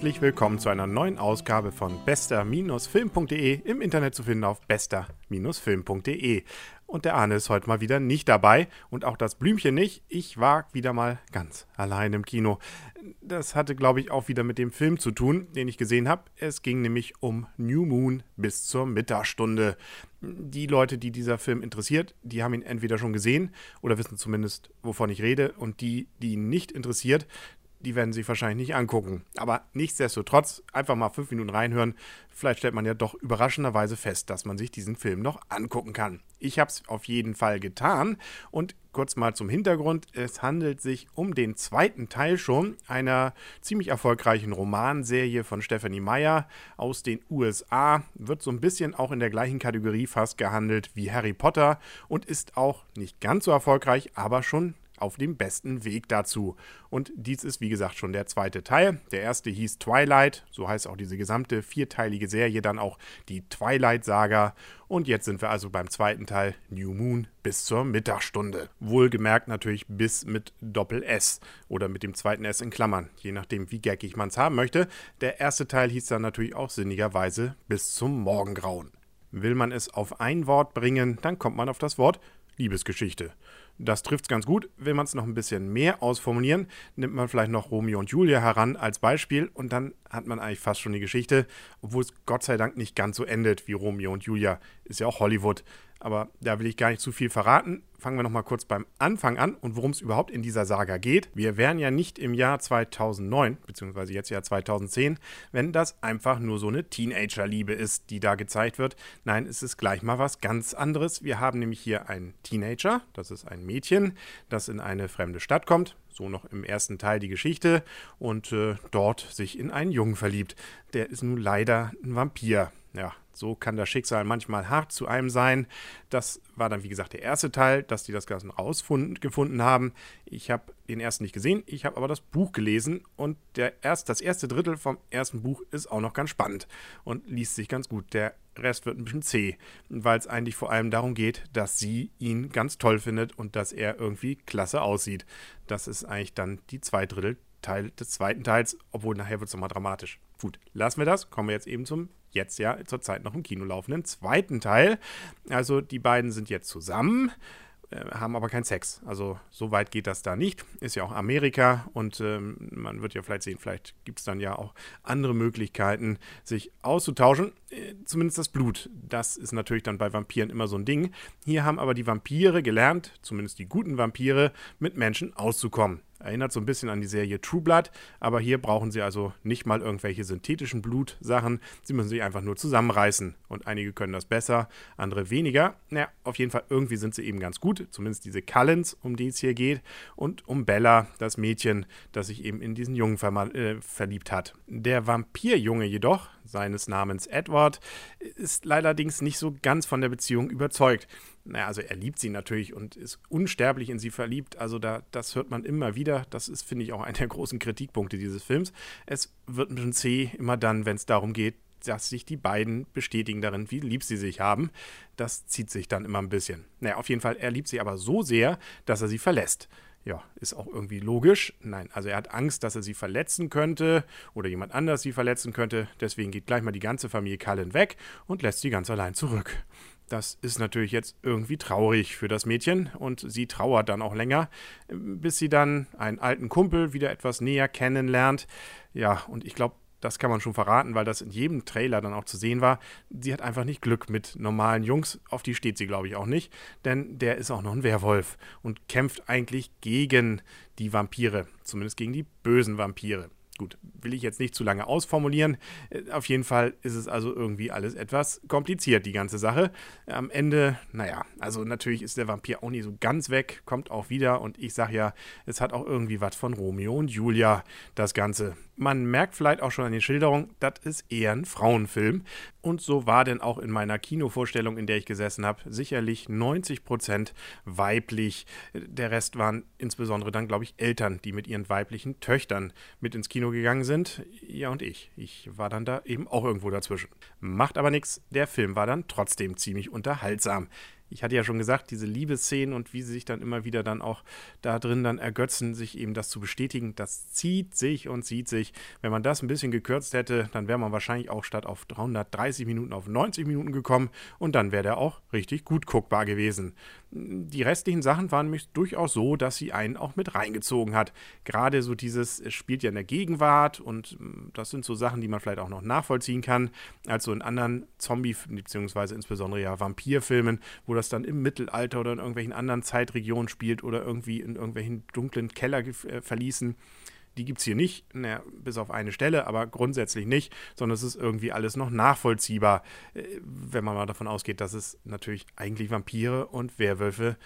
Herzlich willkommen zu einer neuen Ausgabe von bester-film.de im Internet zu finden auf bester-film.de. Und der Arne ist heute mal wieder nicht dabei und auch das Blümchen nicht. Ich war wieder mal ganz allein im Kino. Das hatte, glaube ich, auch wieder mit dem Film zu tun, den ich gesehen habe. Es ging nämlich um New Moon bis zur Mittagsstunde. Die Leute, die dieser Film interessiert, die haben ihn entweder schon gesehen oder wissen zumindest, wovon ich rede. Und die, die ihn nicht interessiert, die werden sich wahrscheinlich nicht angucken. Aber nichtsdestotrotz, einfach mal fünf Minuten reinhören. Vielleicht stellt man ja doch überraschenderweise fest, dass man sich diesen Film noch angucken kann. Ich habe es auf jeden Fall getan. Und kurz mal zum Hintergrund. Es handelt sich um den zweiten Teil schon einer ziemlich erfolgreichen Romanserie von Stephanie Meyer aus den USA. Wird so ein bisschen auch in der gleichen Kategorie fast gehandelt wie Harry Potter und ist auch nicht ganz so erfolgreich, aber schon auf dem besten Weg dazu. Und dies ist, wie gesagt, schon der zweite Teil. Der erste hieß Twilight, so heißt auch diese gesamte vierteilige Serie, dann auch die Twilight-Saga. Und jetzt sind wir also beim zweiten Teil New Moon bis zur Mittagsstunde. Wohlgemerkt natürlich bis mit Doppel-S oder mit dem zweiten S in Klammern, je nachdem, wie gaggig man es haben möchte. Der erste Teil hieß dann natürlich auch sinnigerweise bis zum Morgengrauen. Will man es auf ein Wort bringen, dann kommt man auf das Wort Liebesgeschichte. Das trifft es ganz gut. Will man es noch ein bisschen mehr ausformulieren, nimmt man vielleicht noch Romeo und Julia heran als Beispiel und dann hat man eigentlich fast schon die Geschichte, obwohl es Gott sei Dank nicht ganz so endet wie Romeo und Julia. Ist ja auch Hollywood. Aber da will ich gar nicht zu viel verraten. Fangen wir nochmal kurz beim Anfang an und worum es überhaupt in dieser Saga geht. Wir wären ja nicht im Jahr 2009, beziehungsweise jetzt Jahr 2010, wenn das einfach nur so eine Teenager-Liebe ist, die da gezeigt wird. Nein, es ist gleich mal was ganz anderes. Wir haben nämlich hier einen Teenager, das ist ein Mädchen, das in eine fremde Stadt kommt. So noch im ersten Teil die Geschichte und äh, dort sich in einen Jungen verliebt. Der ist nun leider ein Vampir. Ja, so kann das Schicksal manchmal hart zu einem sein. Das war dann, wie gesagt, der erste Teil, dass die das Ganze rausgefunden haben. Ich habe den ersten nicht gesehen, ich habe aber das Buch gelesen und der erst, das erste Drittel vom ersten Buch ist auch noch ganz spannend und liest sich ganz gut. Der Rest wird ein bisschen zäh, weil es eigentlich vor allem darum geht, dass sie ihn ganz toll findet und dass er irgendwie klasse aussieht. Das ist eigentlich dann die zwei Drittel Teil des zweiten Teils, obwohl nachher wird es nochmal dramatisch. Gut, lassen wir das. Kommen wir jetzt eben zum jetzt ja zurzeit noch im Kino laufenden zweiten Teil. Also die beiden sind jetzt zusammen äh, haben aber keinen Sex. Also so weit geht das da nicht. Ist ja auch Amerika und ähm, man wird ja vielleicht sehen, vielleicht gibt es dann ja auch andere Möglichkeiten, sich auszutauschen. Äh, zumindest das Blut. Das ist natürlich dann bei Vampiren immer so ein Ding. Hier haben aber die Vampire gelernt, zumindest die guten Vampire, mit Menschen auszukommen. Erinnert so ein bisschen an die Serie True Blood, aber hier brauchen sie also nicht mal irgendwelche synthetischen Blutsachen. Sie müssen sich einfach nur zusammenreißen. Und einige können das besser, andere weniger. Naja, auf jeden Fall irgendwie sind sie eben ganz gut. Zumindest diese Cullens, um die es hier geht. Und um Bella, das Mädchen, das sich eben in diesen Jungen äh, verliebt hat. Der Vampirjunge jedoch, seines Namens Edward, ist allerdings nicht so ganz von der Beziehung überzeugt. Naja, also er liebt sie natürlich und ist unsterblich in sie verliebt. Also da, das hört man immer wieder. Das ist, finde ich, auch einer der großen Kritikpunkte dieses Films. Es wird ein bisschen zäh immer dann, wenn es darum geht, dass sich die beiden bestätigen darin, wie lieb sie sich haben. Das zieht sich dann immer ein bisschen. Naja, auf jeden Fall, er liebt sie aber so sehr, dass er sie verlässt ja, ist auch irgendwie logisch. Nein, also er hat Angst, dass er sie verletzen könnte oder jemand anders sie verletzen könnte. Deswegen geht gleich mal die ganze Familie Cullen weg und lässt sie ganz allein zurück. Das ist natürlich jetzt irgendwie traurig für das Mädchen und sie trauert dann auch länger, bis sie dann einen alten Kumpel wieder etwas näher kennenlernt. Ja, und ich glaube, das kann man schon verraten, weil das in jedem Trailer dann auch zu sehen war. Sie hat einfach nicht Glück mit normalen Jungs. Auf die steht sie, glaube ich, auch nicht. Denn der ist auch noch ein Werwolf und kämpft eigentlich gegen die Vampire. Zumindest gegen die bösen Vampire. Gut, will ich jetzt nicht zu lange ausformulieren. Äh, auf jeden Fall ist es also irgendwie alles etwas kompliziert, die ganze Sache. Am Ende, naja, also natürlich ist der Vampir auch nicht so ganz weg, kommt auch wieder und ich sag ja, es hat auch irgendwie was von Romeo und Julia, das Ganze. Man merkt vielleicht auch schon an den Schilderungen, das ist eher ein Frauenfilm. Und so war denn auch in meiner Kinovorstellung, in der ich gesessen habe, sicherlich 90% weiblich. Der Rest waren insbesondere dann, glaube ich, Eltern, die mit ihren weiblichen Töchtern mit ins Kino gegangen sind. Ja, und ich. Ich war dann da eben auch irgendwo dazwischen. Macht aber nichts. Der Film war dann trotzdem ziemlich unterhaltsam. Ich hatte ja schon gesagt, diese Liebesszenen und wie sie sich dann immer wieder dann auch da drin dann ergötzen, sich eben das zu bestätigen, das zieht sich und zieht sich. Wenn man das ein bisschen gekürzt hätte, dann wäre man wahrscheinlich auch statt auf 330 Minuten auf 90 Minuten gekommen und dann wäre der auch richtig gut guckbar gewesen. Die restlichen Sachen waren nämlich durchaus so, dass sie einen auch mit reingezogen hat. Gerade so dieses, es spielt ja in der Gegenwart und mm, das sind so Sachen, die man vielleicht auch noch nachvollziehen kann, als so in anderen Zombie- bzw. insbesondere ja Vampirfilmen, wo das dann im Mittelalter oder in irgendwelchen anderen Zeitregionen spielt oder irgendwie in irgendwelchen dunklen Keller äh, verließen. Die gibt es hier nicht, na, bis auf eine Stelle, aber grundsätzlich nicht, sondern es ist irgendwie alles noch nachvollziehbar, äh, wenn man mal davon ausgeht, dass es natürlich eigentlich Vampire und Werwölfe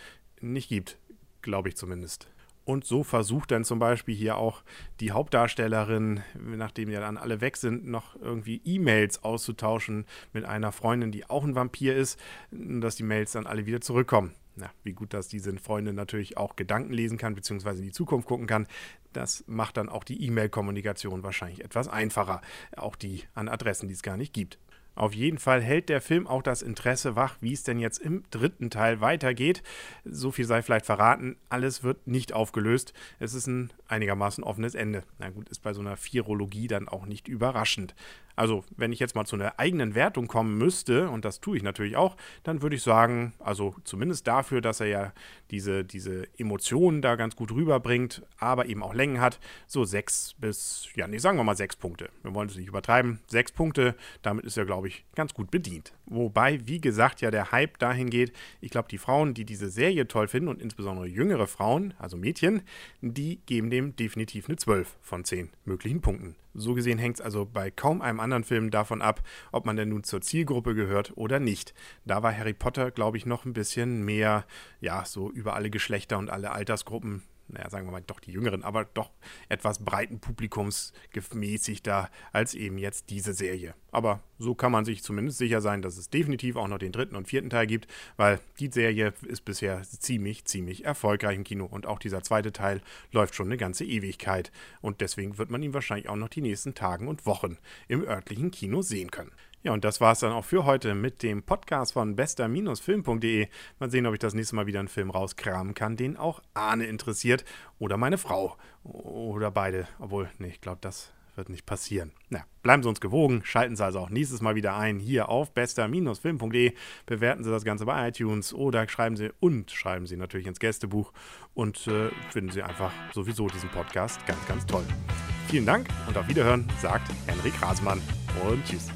nicht gibt, glaube ich zumindest. Und so versucht dann zum Beispiel hier auch die Hauptdarstellerin, nachdem ja dann alle weg sind, noch irgendwie E-Mails auszutauschen mit einer Freundin, die auch ein Vampir ist, dass die Mails dann alle wieder zurückkommen. Ja, wie gut, dass diese Freundin natürlich auch Gedanken lesen kann, beziehungsweise in die Zukunft gucken kann. Das macht dann auch die E-Mail-Kommunikation wahrscheinlich etwas einfacher. Auch die an Adressen, die es gar nicht gibt. Auf jeden Fall hält der Film auch das Interesse wach, wie es denn jetzt im dritten Teil weitergeht. So viel sei vielleicht verraten, alles wird nicht aufgelöst. Es ist ein einigermaßen offenes Ende. Na gut, ist bei so einer Virologie dann auch nicht überraschend. Also, wenn ich jetzt mal zu einer eigenen Wertung kommen müsste, und das tue ich natürlich auch, dann würde ich sagen, also zumindest dafür, dass er ja diese, diese Emotionen da ganz gut rüberbringt, aber eben auch Längen hat, so sechs bis, ja, nee, sagen wir mal sechs Punkte. Wir wollen es nicht übertreiben. Sechs Punkte, damit ist er, glaube ich, ganz gut bedient. Wobei, wie gesagt, ja der Hype dahin geht, ich glaube, die Frauen, die diese Serie toll finden und insbesondere jüngere Frauen, also Mädchen, die geben dem definitiv eine 12 von 10 möglichen Punkten. So gesehen hängt es also bei kaum einem anderen Film davon ab, ob man denn nun zur Zielgruppe gehört oder nicht. Da war Harry Potter, glaube ich, noch ein bisschen mehr, ja, so über alle Geschlechter und alle Altersgruppen naja, sagen wir mal, doch die Jüngeren, aber doch etwas breiten Publikums gemäßigter als eben jetzt diese Serie. Aber so kann man sich zumindest sicher sein, dass es definitiv auch noch den dritten und vierten Teil gibt, weil die Serie ist bisher ziemlich, ziemlich erfolgreich im Kino und auch dieser zweite Teil läuft schon eine ganze Ewigkeit und deswegen wird man ihn wahrscheinlich auch noch die nächsten Tagen und Wochen im örtlichen Kino sehen können. Ja, und das war es dann auch für heute mit dem Podcast von bester-film.de. Mal sehen, ob ich das nächste Mal wieder einen Film rauskramen kann, den auch Arne interessiert oder meine Frau oder beide. Obwohl, nee, ich glaube, das wird nicht passieren. Na, bleiben Sie uns gewogen, schalten Sie also auch nächstes Mal wieder ein hier auf bester-film.de, bewerten Sie das Ganze bei iTunes oder schreiben Sie und schreiben Sie natürlich ins Gästebuch und äh, finden Sie einfach sowieso diesen Podcast ganz, ganz toll. Vielen Dank und auf Wiederhören, sagt Henrik Rasmann und tschüss.